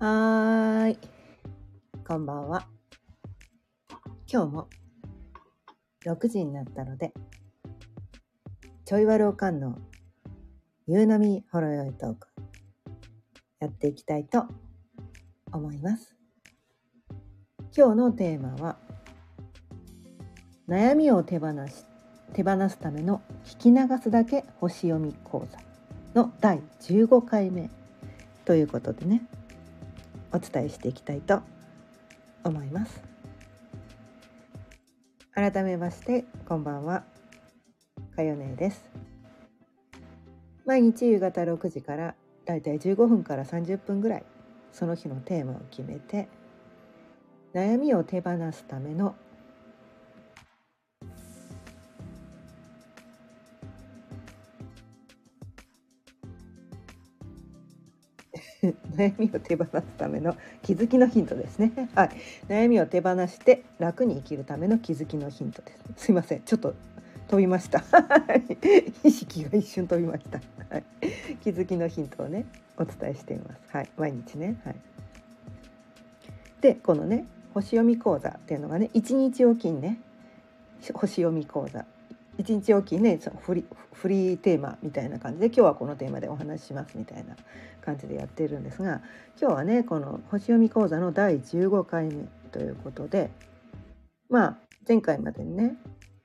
はーい。こんばんは。今日も6時になったので、ちょいわるおかんの夕波ほろよいトーク、やっていきたいと思います。今日のテーマは、悩みを手放し、手放すための聞き流すだけ星読み講座の第15回目ということでね、お伝えしていきたいと思います。改めましてこんばんは。かよねです。毎日夕方6時からだいたい15分から30分ぐらいその日のテーマを決めて悩みを手放すための悩みを手放すための気づきのヒントですね。はい、悩みを手放して楽に生きるための気づきのヒントです。すいません、ちょっと飛びました。意識が一瞬飛びました。はい、気づきのヒントをねお伝えしています。はい、毎日ね。はい。で、このね星読み講座っていうのがね一日おきにね星読み講座一日おきにねそのフリフリーテーマみたいな感じで今日はこのテーマでお話ししますみたいな感じでやっているんですが今日はねこの星読み講座の第15回目ということでまあ前回までにね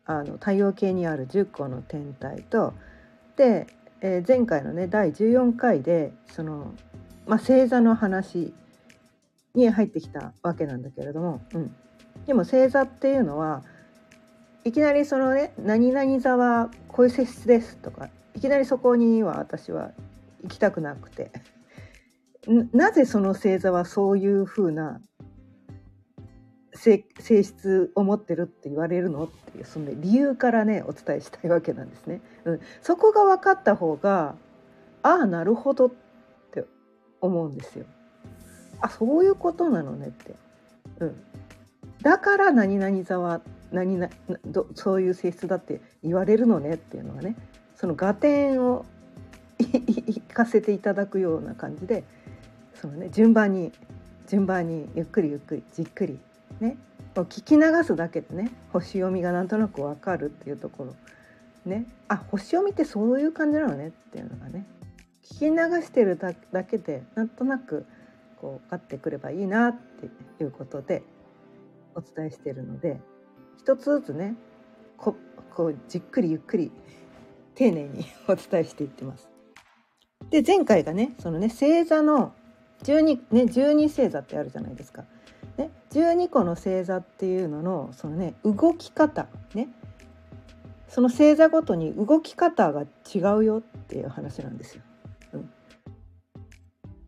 あの太陽系にある10個の天体とで、えー、前回のね第14回でその、まあ、星座の話に入ってきたわけなんだけれども、うん、でも星座っていうのはいきなりそのね「何々座はこういう性質です」とかいきなりそこには私は行きたくなくて。なぜその星座はそういうふうな性質を持ってるって言われるのっていうその、ね、理由からねお伝えしたいわけなんですね。うん、そこが分かった方がああなるほどって思うんですよ。あそういうことなのねって。うん、だから何々座は何などそういう性質だって言われるのねっていうのがねその合点を行かせていただくような感じでその、ね、順番に順番にゆっくりゆっくりじっくりね。聞き流すだけでね星読みがなんとなくわかるっていうところ。ね。あ星読みってそういう感じなのねっていうのがね。聞き流してるだけでなんとなくこう分かってくればいいなっていうことでお伝えしてるので一つずつねここうじっくりゆっくり丁寧に お伝えしていってます。で前回がねそのね星座の12ね12星座ってあるじゃないですか。ね、12個の星座っていうののそのね動き方ね。その星座ごとに動き方が違うよっていう話なんですよ。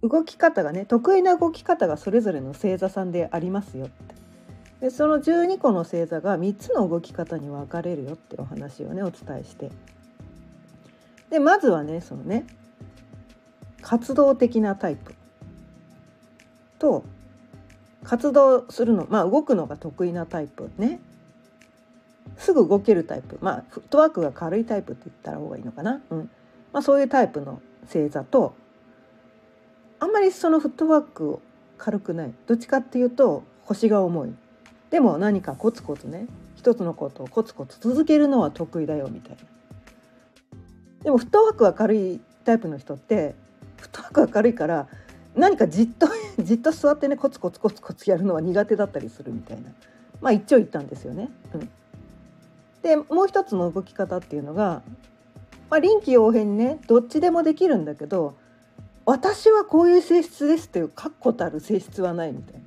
うん、動き方がね得意な動き方がそれぞれの星座さんでありますよって。でその12個の星座が3つの動き方に分かれるよってお話をねお伝えして。でまずはねそのね活動的なタイプ。と活動するのまあ動くのが得意なタイプね。すぐ動けるタイプ。まあフットワークが軽いタイプって言った方がいいのかな、うん。まあ、そういうタイプの星座とあんまりそのフットワーク軽くない。どっちかっていうと星が重い。でも何かコツコツね。一つのことをコツコツ続けるのは得意だよみたいな。でもフットワークが軽いタイプの人ってフットワークが軽いから何かじっと じっと座ってねコツコツコツコツやるのは苦手だったりするみたいな。まあ一長一短ですよね。うん、でもう一つの動き方っていうのが、まあ、臨機応変にねどっちでもできるんだけど私はこういう性質ですっていう確固たる性質はないみたいな。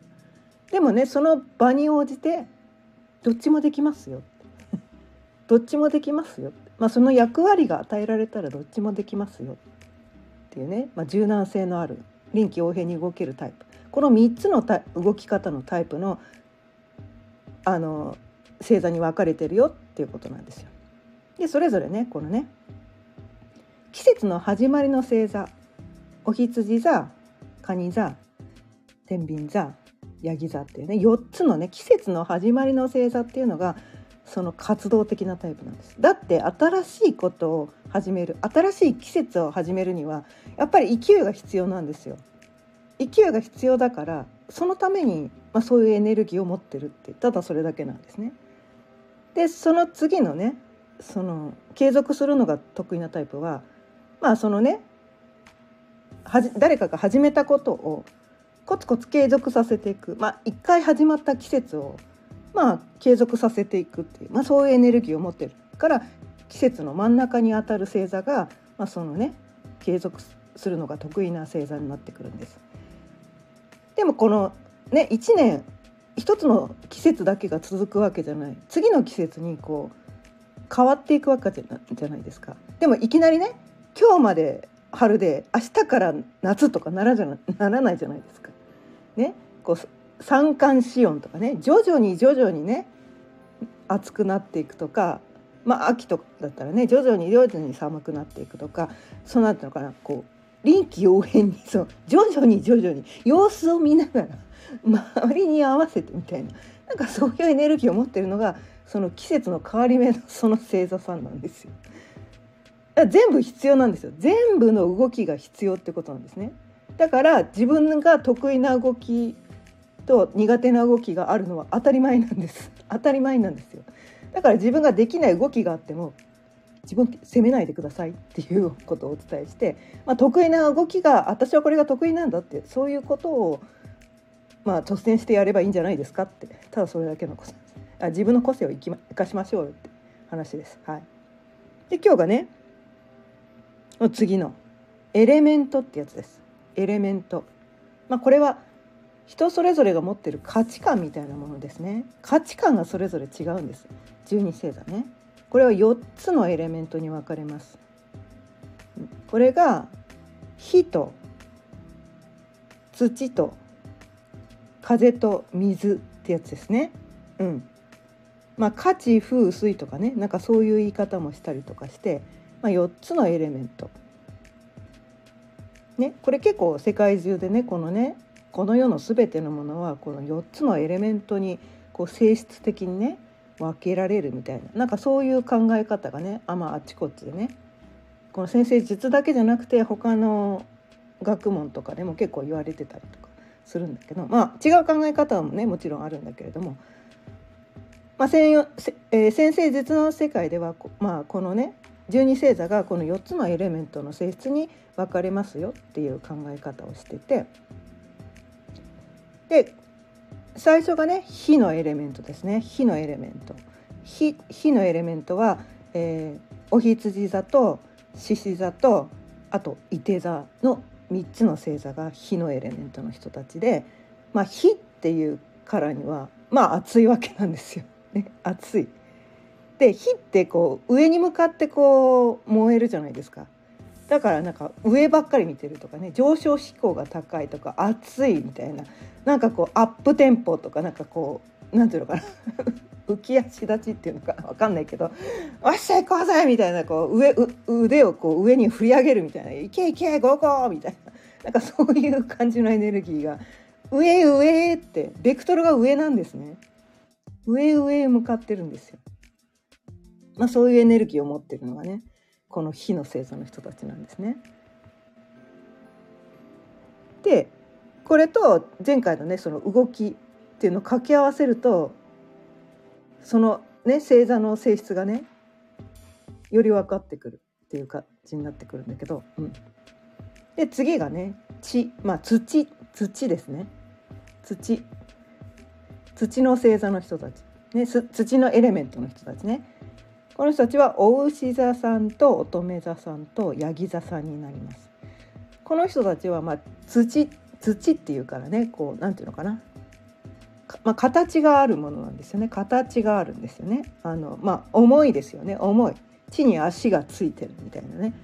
でもねその場に応じてどっちもできますよ。どっちもできますよ、まあ、その役割が与えられたらどっちもできますよ。っていうね、まあ、柔軟性のある臨機応変に動けるタイプこの3つの動き方のタイプのあの星座に分かれてるよっていうことなんですよ。でそれぞれねこのね季節の始まりの星座お羊座蟹座天秤座ヤギ座っていうね4つのね季節の始まりの星座っていうのがその活動的なタイプなんです。だって新しいことを始める新しい季節を始めるにはやっぱり勢いが必要なんですよ。勢いが必要だからそのために、まあ、そういうエネルギーを持ってるってただそれだけなんですね。でその次のねその継続するのが得意なタイプはまあそのねはじ誰かが始めたことをコツコツ継続させていく。まあ一回始まった季節をまあ継続させていくっていう、まあ、そういうエネルギーを持ってるから季節の真ん中にあたる星座が、まあ、そのね継続するのが得意な星座になってくるんです。でもこのね1年一つの季節だけが続くわけじゃない次の季節にこう変わっていくわけじゃないですか。でもいきなりね今日まで春で明日から夏とかならじゃならないじゃないですか。ねこう三寒四温とかね徐々に徐々にね暑くなっていくとかまあ秋とかだったらね徐々に徐々に寒くなっていくとかそうなってのかなこう臨機応変にそう徐々に徐々に様子を見ながら周りに合わせてみたいななんかそういうエネルギーを持ってるのがその季節の変わり目のその星座さんなんですよ。全部必要なんですよ全部の動きが必要ってことなんですねだから自分が得意な動きと苦手な動きがあるのは当たり前なんです。当たり前なんですよ。だから自分ができない動きがあっても自分責めないでくださいっていうことをお伝えして、まあ、得意な動きが私はこれが得意なんだってそういうことをまあ、突然してやればいいんじゃないですかって。ただそれだけのことあ自分の個性を生かしましょうよって話です。はい、で今日がね次のエレメントってやつです。エレメント。まあこれは人それぞれが持ってる価値観みたいなものですね。価値観がそれぞれ違うんです。十二星座ね。これは4つのエレメントに分かれます。これが火と土と風と水ってやつですね。うん。まあ価値風水とかね。なんかそういう言い方もしたりとかしてまあ、4つのエレメント。ね、これ結構世界中でねこのねこの世の全てのものはこの4つのエレメントにこう性質的にね分けられるみたいな。なんかそういう考え方がねあまああちこちでねこの先生術だけじゃなくて他の学問とかでも結構言われてたりとかするんだけどまあ違う考え方もねもちろんあるんだけれども、まあ、先えー、先生術の世界ではまあ、このね十二星座がこの4つのエレメントの性質に分かれますよっていう考え方をしててで最初がね火のエレメントですね。火のエレメント。火火のエレメントは、えー、お羊座と獅子座とあと伊手座の3つの星座が火のエレメントの人たちで、まあ、火っていうからにはまあ熱いわけなんですよ。ね、熱い。で火ってこう上に向かってこう燃えるじゃないですか。だからなんか上ばっかり見てるとかね上昇志向が高いとか熱いみたいななんかこうアップテンポとかなんかこうなんていうのかな 浮き足立ちっていうのか分かんないけど「おっしゃいこうぜ!」みたいなこう上腕をこう上に振り上げるみたいな「いけいけゴーゴー!」みたいななんかそういう感じのエネルギーが上上ってベクトルが上なんですね上上へ向かってるんですよ。まあ、そういうエネルギーを持ってるのがねこの火の星座の人たちなんですね。でこれと前回のねその動きっていうのを掛け合わせるとそのね星座の性質がねより分かってくるっていう感じになってくるんだけど、うん、で次がね地まあ土土ですね。土。土の星座の人たち、ね、土のエレメントの人たちね。この人たちはお牛座さんと乙女座さんとヤギ座さんになります。この人たちはまあ土土っていうからねこうなんていうのかな。まあ、形があるものなんですよね。形があるんですよね。あのまあ重いですよね。重い。地に足がついてるみたいなね。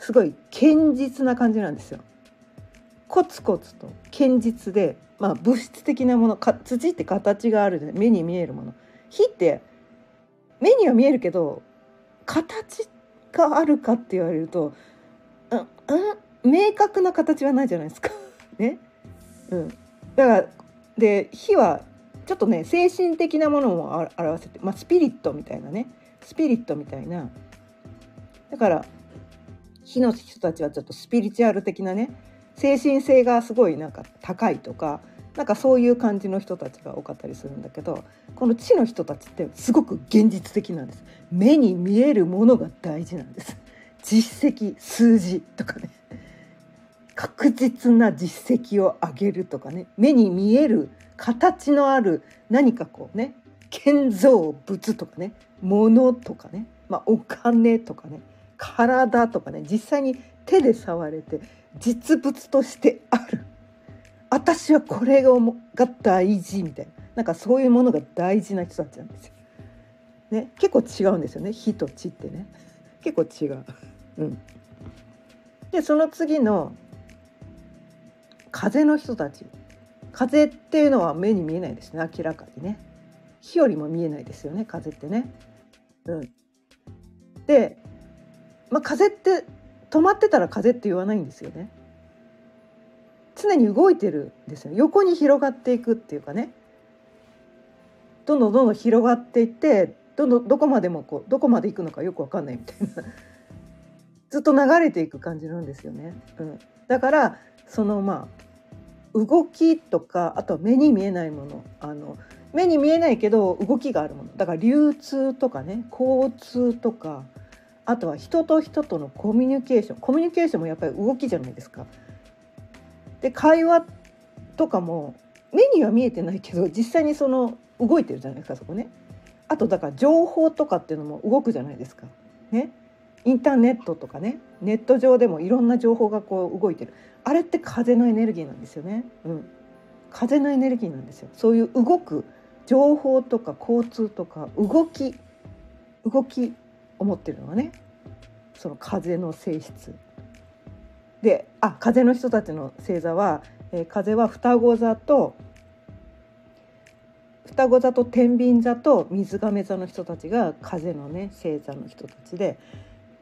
すごい堅実な感じなんですよ。コツコツと堅実でまあ物質的なものか土って形があるで目に見えるもの。火って目には見えるけど形があるかって言われるとうん、明確な形はないじゃないですか。ね、うん、だからで火はちょっとね精神的なものも表せて、まあ、スピリットみたいなね。スピリットみたいな。だから火の人たちはちょっとスピリチュアル的なね。精神性がすごいなんか高いとかなんかそういう感じの人たちが多かったりするんだけどこの地の人たちってすごく現実的なんです。目に見えるものが大事なんです。実績数字とかね。確実な実績を上げるとかね。目に見える形のある何かこうね。建造物とかね。物とかね、まあ、お金とかね。体とかね。実際に手で触れて実物としてある。私はこれが大事みたいな。なんかそういうものが大事な人たちなんですよ。ね、結構違うんですよね。火と地ってね。結構違う。うん、でその次の風の人たち。風っていうのは目に見えないですね。明らかにね。火よりも見えないですよね。風ってね。うん、で、まあ、風って止まってたら風って言わないんですよね。常に動いてるんですよ。横に広がっていくっていうかね。どんどんどんどん広がっていってどんどんどこまでもこうどこまで行くのかよく分かんないみたいな。ずっと流れていく感じなんですよね。うん、だからそのまあ動きとかあとは目に見えないもの。あの目に見えないけど動きがあるもの。だから流通とかね交通とかあとは人と人とのコミュニケーション。コミュニケーションもやっぱり動きじゃないですか。で会話とかも目には見えてないけど実際にその動いてるじゃないですかそこね。あとだから情報とかっていうのも動くじゃないですか。ね。インターネットとかねネット上でもいろんな情報がこう動いてるあれって風のエネルギーなんですよね。うん、風のエネルギーなんですよ。そういう動く情報とか交通とか動き動きを持ってるのはねその風の性質であ風の人たちの星座は、えー、風は双子座と双子座と天秤座と水亀座の人たちが風のね星座の人たちで、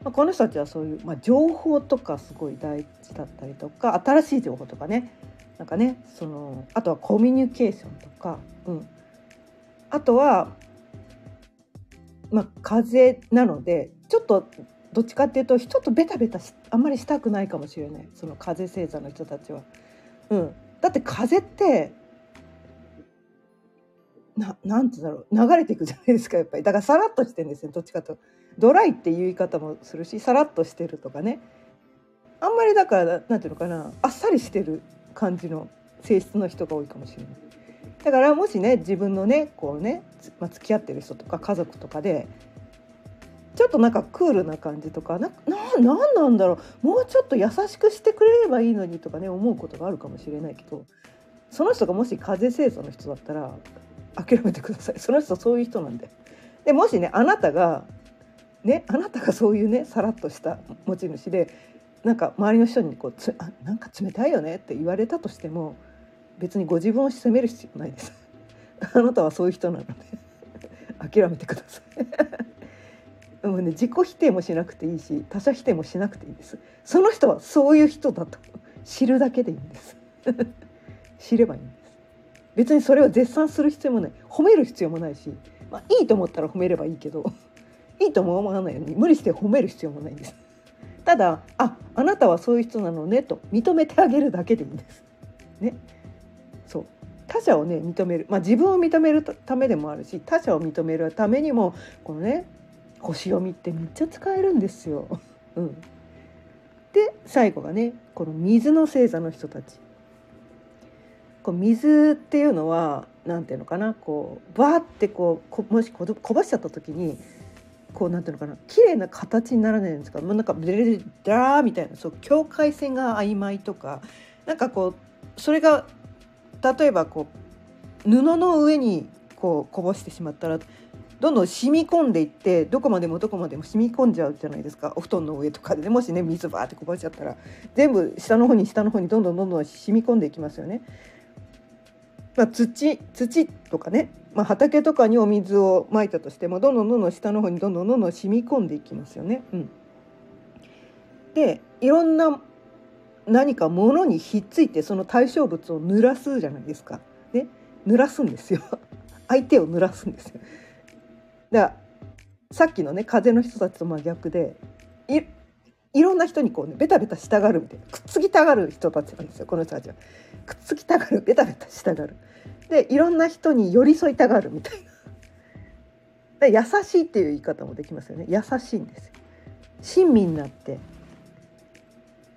まあ、この人たちはそういう、まあ、情報とかすごい大事だったりとか新しい情報とかねなんかねそのあとはコミュニケーションとか、うん、あとは、まあ、風なのでちょっとどっちかっていうとちょっとベタベタあんまりしたくないかもしれない。その風星座の人たちは。うん、だって風ってななんてだろう。流れていくじゃないですかやっぱり。だからさらっとしてんですよどっちかと。ドライっていう言い方もするしさらっとしてるとかね。あんまりだからなんていうのかな。あっさりしてる感じの性質の人が多いかもしれない。だからもしね自分のねこうね、まあ、付き合ってる人とか家族とかでちょっとなんかクールな感じとかなななんなんだろうもうちょっと優しくしてくれればいいのにとかね思うことがあるかもしれないけどその人がもし風邪清楚の人だったら諦めてくださいその人そういう人なんで。でもしねあなたがねあなたがそういうねさらっとした持ち主でなんか周りの人にこうつあなんか冷たいよねって言われたとしても別にご自分を責める必要ないです。あなたはそういう人なので諦めてくださいもうね自己否定もしなくていいし他者否定もしなくていいです。その人はそういう人だと知るだけでいいんです。知ればいいんです。別にそれを絶賛する必要もない。褒める必要もないし、まあ、いいと思ったら褒めればいいけど いいとも思わないように無理して褒める必要もないんです。ただああなたはそういう人なのねと認めてあげるだけでいいんです。ね。そう。他者をね認める、まあ、自分を認めるためでもあるし他者を認めるためにもこのね星読みってめっちゃ使えるんですよ。うん、で最後がねこの水の星座の人たち。こう水っていうのは何ていうのかなこうバーってこうもしこぼしちゃった時にこうなんていうのかな綺麗な形にならないんですかもうなんかブレレダーみたいなそう境界線が曖昧とかなんかこうそれが例えばこう布の上にこうこぼしてしまったらどんどん染み込んでいってどこまでもどこまでも染み込んじゃうじゃないですかお布団の上とかでもしね水バーってこぼしちゃったら全部下の方に下の方にどんどんどんどん染み込んでいきますよね。まあ、土土とかね、まあ、畑とかにお水をまいたとしてもどんどんどんどん下の方にどんどんどんどん染み込んでいきますよね。うん、でいろんな何か物にひっついてその対象物を濡らすじゃないですか。ね、濡らすんですよ。相手を濡らすんですよ。ださっきのね風の人たちと真逆でいいろんな人にこうねベタベタしたがるみたいなくっつきたがる人たちなんですよこの人たちは。くっつきたがるベタベタしたがる。でいろんな人に寄り添いたがるみたいな。で優しいっていう言い方もできますよね優しいんですよ。親身になって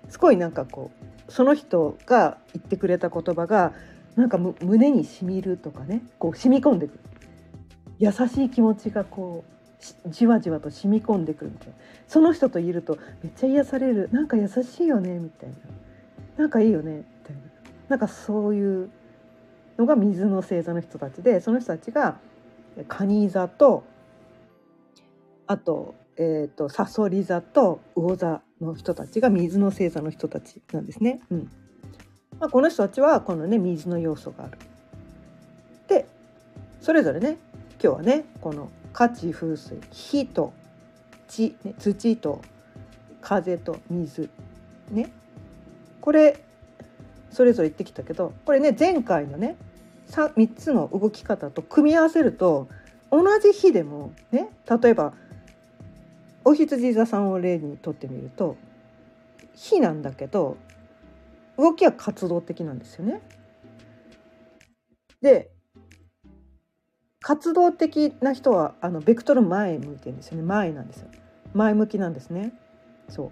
すごいなんかこうその人が言ってくれた言葉がなんか胸にしみるとかねこう染み込んでくる優しい気持ちがこうじわじわと染み込んでくるみたいな。その人といるとめっちゃ癒される。なんか優しいよねみたいな。なんかいいよねみたいな。なんかそういうのが水の星座の人たちでその人たちが蟹座とあと,、えーと、サソリ座と魚座の人たちが水の星座の人たちなんですね。うん。まあ、この人たちはこのね水の要素がある。でそれぞれね今日はねこの火地風水火と地、ね、土と風と水ねこれそれぞれ言ってきたけどこれね前回のね 3, 3つの動き方と組み合わせると同じ日でもね例えばお羊座さんを例にとってみると火なんだけど動きは活動的なんですよね。で活動的な人はあのベクトル前向いてるんですよね。前なんですよ。前向きなんですね。そう。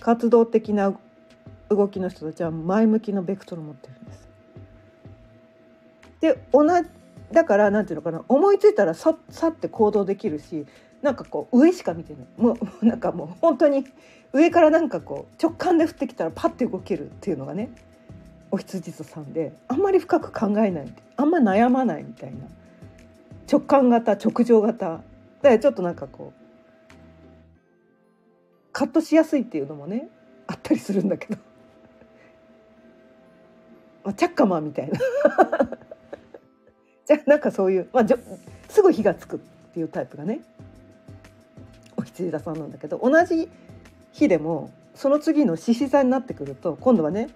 活動的な動きの人たちは前向きのベクトルを持ってるんです。で同じだからなんていうのかな。思いついたらささって行動できるしなんかこう上しか見てない。もう なんかもう本当に上からなんかこう直感で降ってきたらパッて動けるっていうのがねお羊座さんであんまり深く考えないあんま悩まないみたいな直感型直情型。でちょっとなんかこうカットしやすいっていうのもねあったりするんだけど、まあ、チャッカマンみたいな。じゃなんかそういう、まあ、じょすぐ火がつくっていうタイプがねお羊座さんなんだけど同じ日でもその次の獅子座になってくると今度はね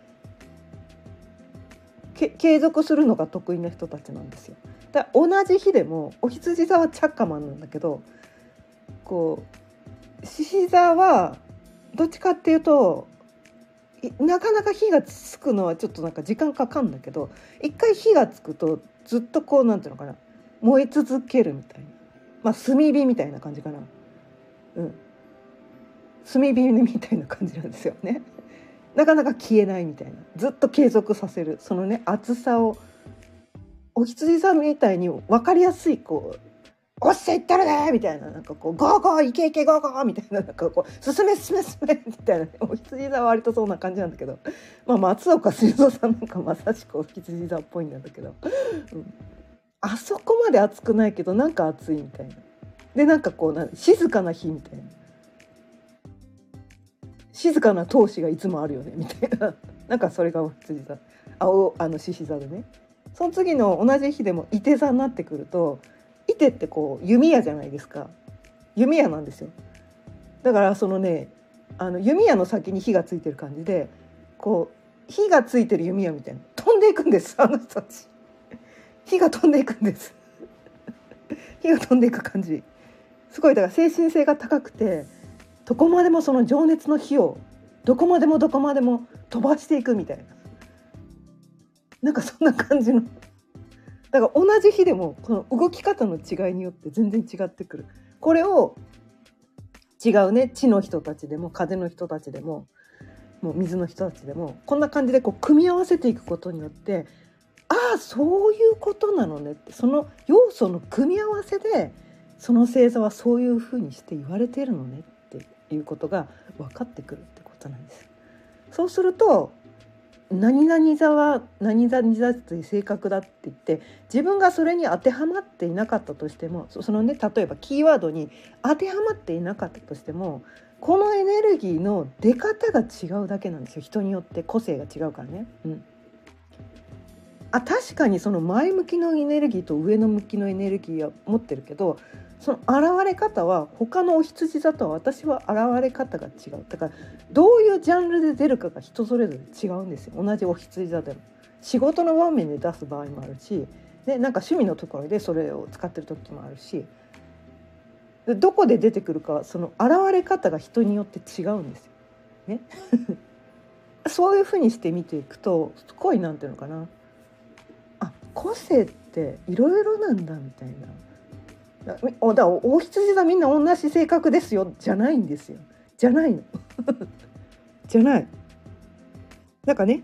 継続するのが得意な人たちなんですよ。だ同じ日でもお羊座はチャッカマンなんだけどこう獅子座はどっちかっていうとなかなか火がつくのはちょっとなんか時間かかんだけど一回火がつくとずっとこうなんていうのかな燃え続けるみたいなまあ炭火みたいな感じかな。うん。炭火みたいな感じなんですよね。なかなか消えないみたいな。ずっと継続させる。そのね熱さをお羊さんみたいに分かりやすいこう「おっしゃいったらね!」みたいななんかこう「ゴーゴーいけいけゴーゴー!」みたいななんかこう「進め進め進め!」みたいな、ね、お羊座は割とそんな感じなんだけど、まあ、松岡修造さんなんかまさしくお羊座っぽいんだけど、うん、あそこまで熱くないけどなんか熱いみたいな。でなんかこうな静かな日みたいな。静かな闘志がいつもあるよねみたいななんかそれがお羊座青あの獅子座でねその次の同じ日でも伊手座になってくると伊手ってこう弓矢じゃないですか。弓矢なんですよ。だからそのねあの弓矢の先に火がついてる感じでこう火がついてる弓矢みたいな。飛んでいくんですあの人たち。火が飛んでいくんです。火が飛んでいく感じ。すごいだから精神性が高くてどこまでもその情熱の火をどこまでもどこまでも飛ばしていくみたいな。なんかそんな感じのだから同じ日でもこの動き方の違いによって全然違ってくるこれを違うね地の人たちでも風の人たちでももう水の人たちでもこんな感じでこう組み合わせていくことによってああそういうことなのねってその要素の組み合わせでその星座はそういうふうにして言われているのねっていうことが分かってくるってことなんです。そうすると何々座は何々座という性格だって言って自分がそれに当てはまっていなかったとしてもそのね例えばキーワードに当てはまっていなかったとしてもこのエネルギーの出方が違うだけなんですよ人によって個性が違うからね。うん、あ確かにその前向きのエネルギーと上の向きのエネルギーは持ってるけどその現れ方は他のお羊座とは私は現れ方が違う。だからどういうジャンルで出るかが人それぞれ違うんですよ。同じお羊座でも。仕事の場面で出す場合もあるしでなんか趣味のところでそれを使ってる時もあるしどこで出てくるかその現れ方が人によって違うんですよ。ね。そういうふうにして見ていくと恋なんていうのかな。あ個性っていろいろなんだみたいな。だだお羊座みんな同じ性格ですよじゃないんですよ。じゃないの。じゃない。なんかね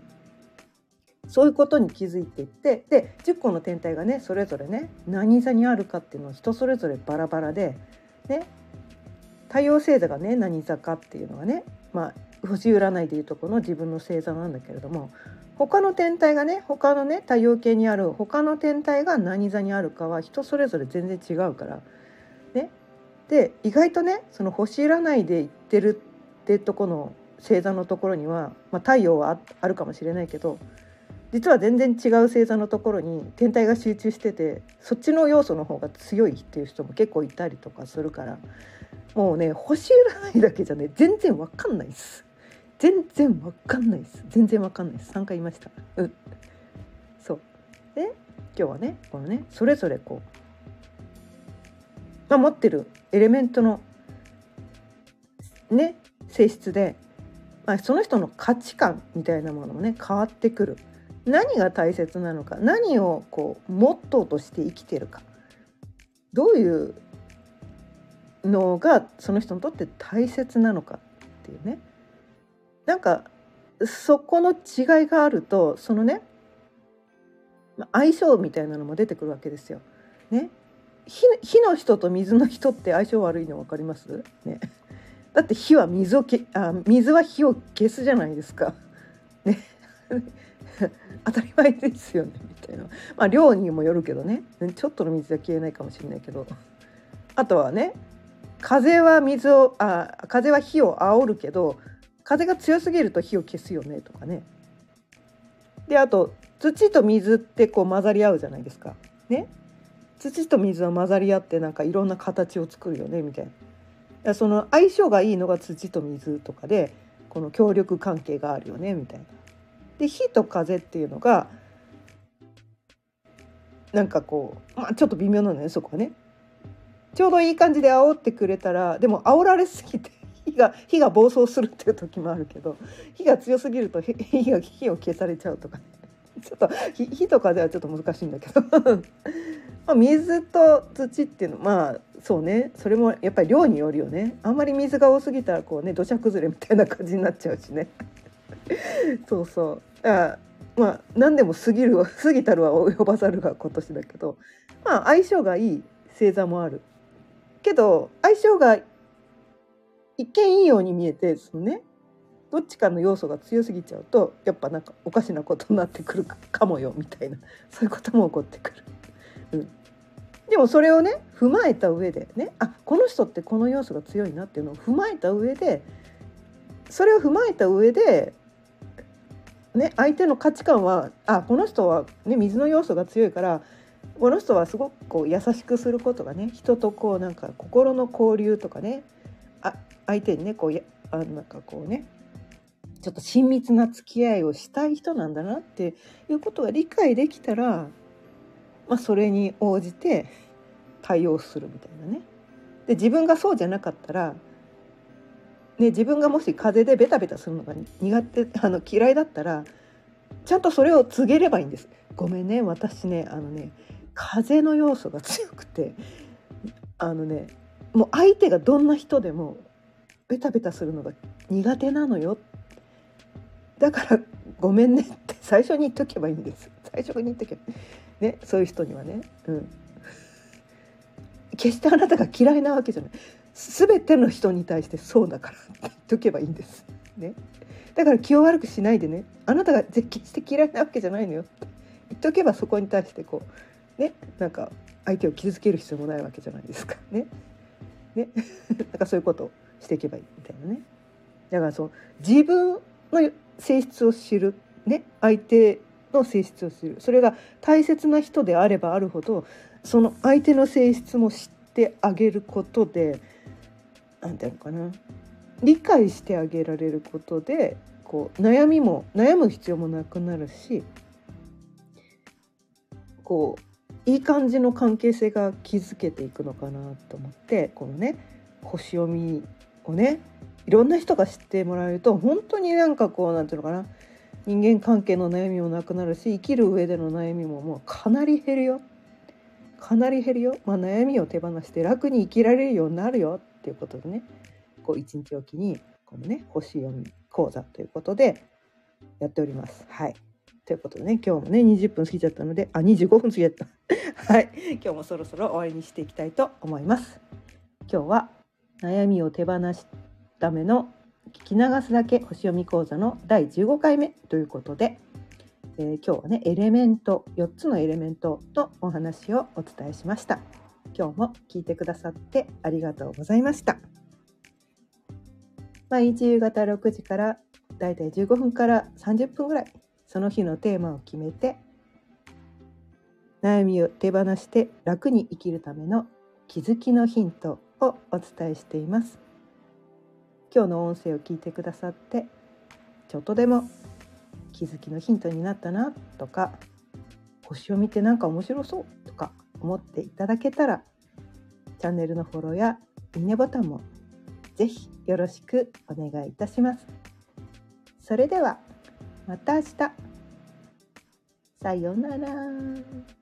そういうことに気づいていってで10個の天体がねそれぞれね何座にあるかっていうのは人それぞれバラバラでね太陽星座がね何座かっていうのはねまあ星占いでいうとこの自分の星座なんだけれども他の天体がね他のね太陽系にある他の天体が何座にあるかは人それぞれ全然違うから。ね。で意外とねその星占いで言ってるってとこの星座のところには、まあ、太陽はあるかもしれないけど実は全然違う星座のところに天体が集中しててそっちの要素の方が強いっていう人も結構いたりとかするからもうね星占いだけじゃね全然わかんないです。全然わかんないです。全然わかんないです。3回言いました。うん。そう。で今日はねこのねそれぞれこう、まあ、持ってるエレメントのね性質で、まあ、その人の価値観みたいなものもね変わってくる。何が大切なのか何をこうモットーとして生きてるか。どういうのがその人にとって大切なのかっていうね。なんかそこの違いがあるとそのね相性みたいなのも出てくるわけですよ。ね。火の人と水の人って相性悪いの分かります、ね、だって火は水をけあ水は火を消すじゃないですか。ね。当たり前ですよねみたいな。まあ量にもよるけどね。ちょっとの水は消えないかもしれないけど。あとはね風は水をあ風は火を煽るけど風が強すぎると火を消すよねとかね。であと土と水ってこう混ざり合うじゃないですか。ね？土と水は混ざり合ってなんかいろんな形を作るよねみたいな。その相性がいいのが土と水とかでこの協力関係があるよねみたいな。で火と風っていうのがなんかこう、まあ、ちょっと微妙なのねそこはね。ちょうどいい感じで煽ってくれたらでも煽られすぎてが火が暴走するっていう時もあるけど火が強すぎると火が火を消されちゃうとか、ちょっと火とかではちょっと難しいんだけど。まあ水と土っていうのまあそうね。それもやっぱり量によるよね。あんまり水が多すぎたらこうね土砂崩れみたいな感じになっちゃうしね。そうそう。あまあ何でも過ぎる過ぎたるは及ばざるが今年だけど。まあ相性がいい星座もある。けど相性が一見いいように見えてそのねどっちかの要素が強すぎちゃうとやっぱなんかおかしなことになってくるかもよみたいな そういうことも起こってくる。うん、でもそれをね踏まえた上でねあこの人ってこの要素が強いなっていうのを踏まえた上でそれを踏まえた上でね、相手の価値観はあこの人は、ね、水の要素が強いからこの人はすごくこう優しくすることがね人とこうなんか心の交流とかねあ相手にねこうあなんかこうねちょっと親密な付き合いをしたい人なんだなっていうことが理解できたら、まあ、それに応じて対応するみたいなね。で自分がそうじゃなかったらね、自分がもし風邪でベタベタするのが苦手あの嫌いだったらちゃんとそれを告げればいいんです。ごめんね私ねあのね風の要素が強くてあのねもう相手がどんな人でもベタベタするのが苦手なのよ。だからごめんねって最初に言っとけばいいんです。最初に言っとけば。ねそういう人にはね。うん。決してあなたが嫌いなわけじゃない。全ての人に対してそうだからって言っとけばいいんです。ね、だから気を悪くしないでね。あなたが決して嫌いなわけじゃないのよって。言っとけばそこに対してこうねなんか相手を傷つける必要もないわけじゃないですか。ね。ね。なんかそういうことを。していけばいいみたいなね。だからそう自分の性質を知る、ね、相手の性質を知る。それが大切な人であればあるほどその相手の性質も知ってあげることで何て言うのかな。理解してあげられることでこう悩みも悩む必要もなくなるしこういい感じの関係性が築けていくのかなと思ってこのね星読みをねいろんな人が知ってもらえると本当になんかこうなんていうのかな人間関係の悩みもなくなるし生きる上での悩みももうかなり減るよ。かなり減るよ、まあ、悩みを手放して楽に生きられるようになるよ。っていうことでねこう一日おきにこのね星読み講座ということでやっております。はい。ということでね今日もね20分過ぎちゃったのであ25分過ぎちゃった。はい。今日もそろそろ終わりにしていきたいと思います。今日は悩みを手放すための聞き流すだけ星読み講座の第15回目ということで、えー、今日はねエレメント4つのエレメントのお話をお伝えしました。今日も聞いてくださってありがとうございました。毎日夕方6時からだいたい15分から30分ぐらいその日のテーマを決めて悩みを手放して楽に生きるための気づきのヒントをお伝えしています今日の音声を聞いてくださってちょっとでも気づきのヒントになったなとか星を見てなんか面白そうとか思っていただけたらチャンネルのフォローやいいねボタンもぜひよろしくお願いいたします。それではまた明日。さようなら。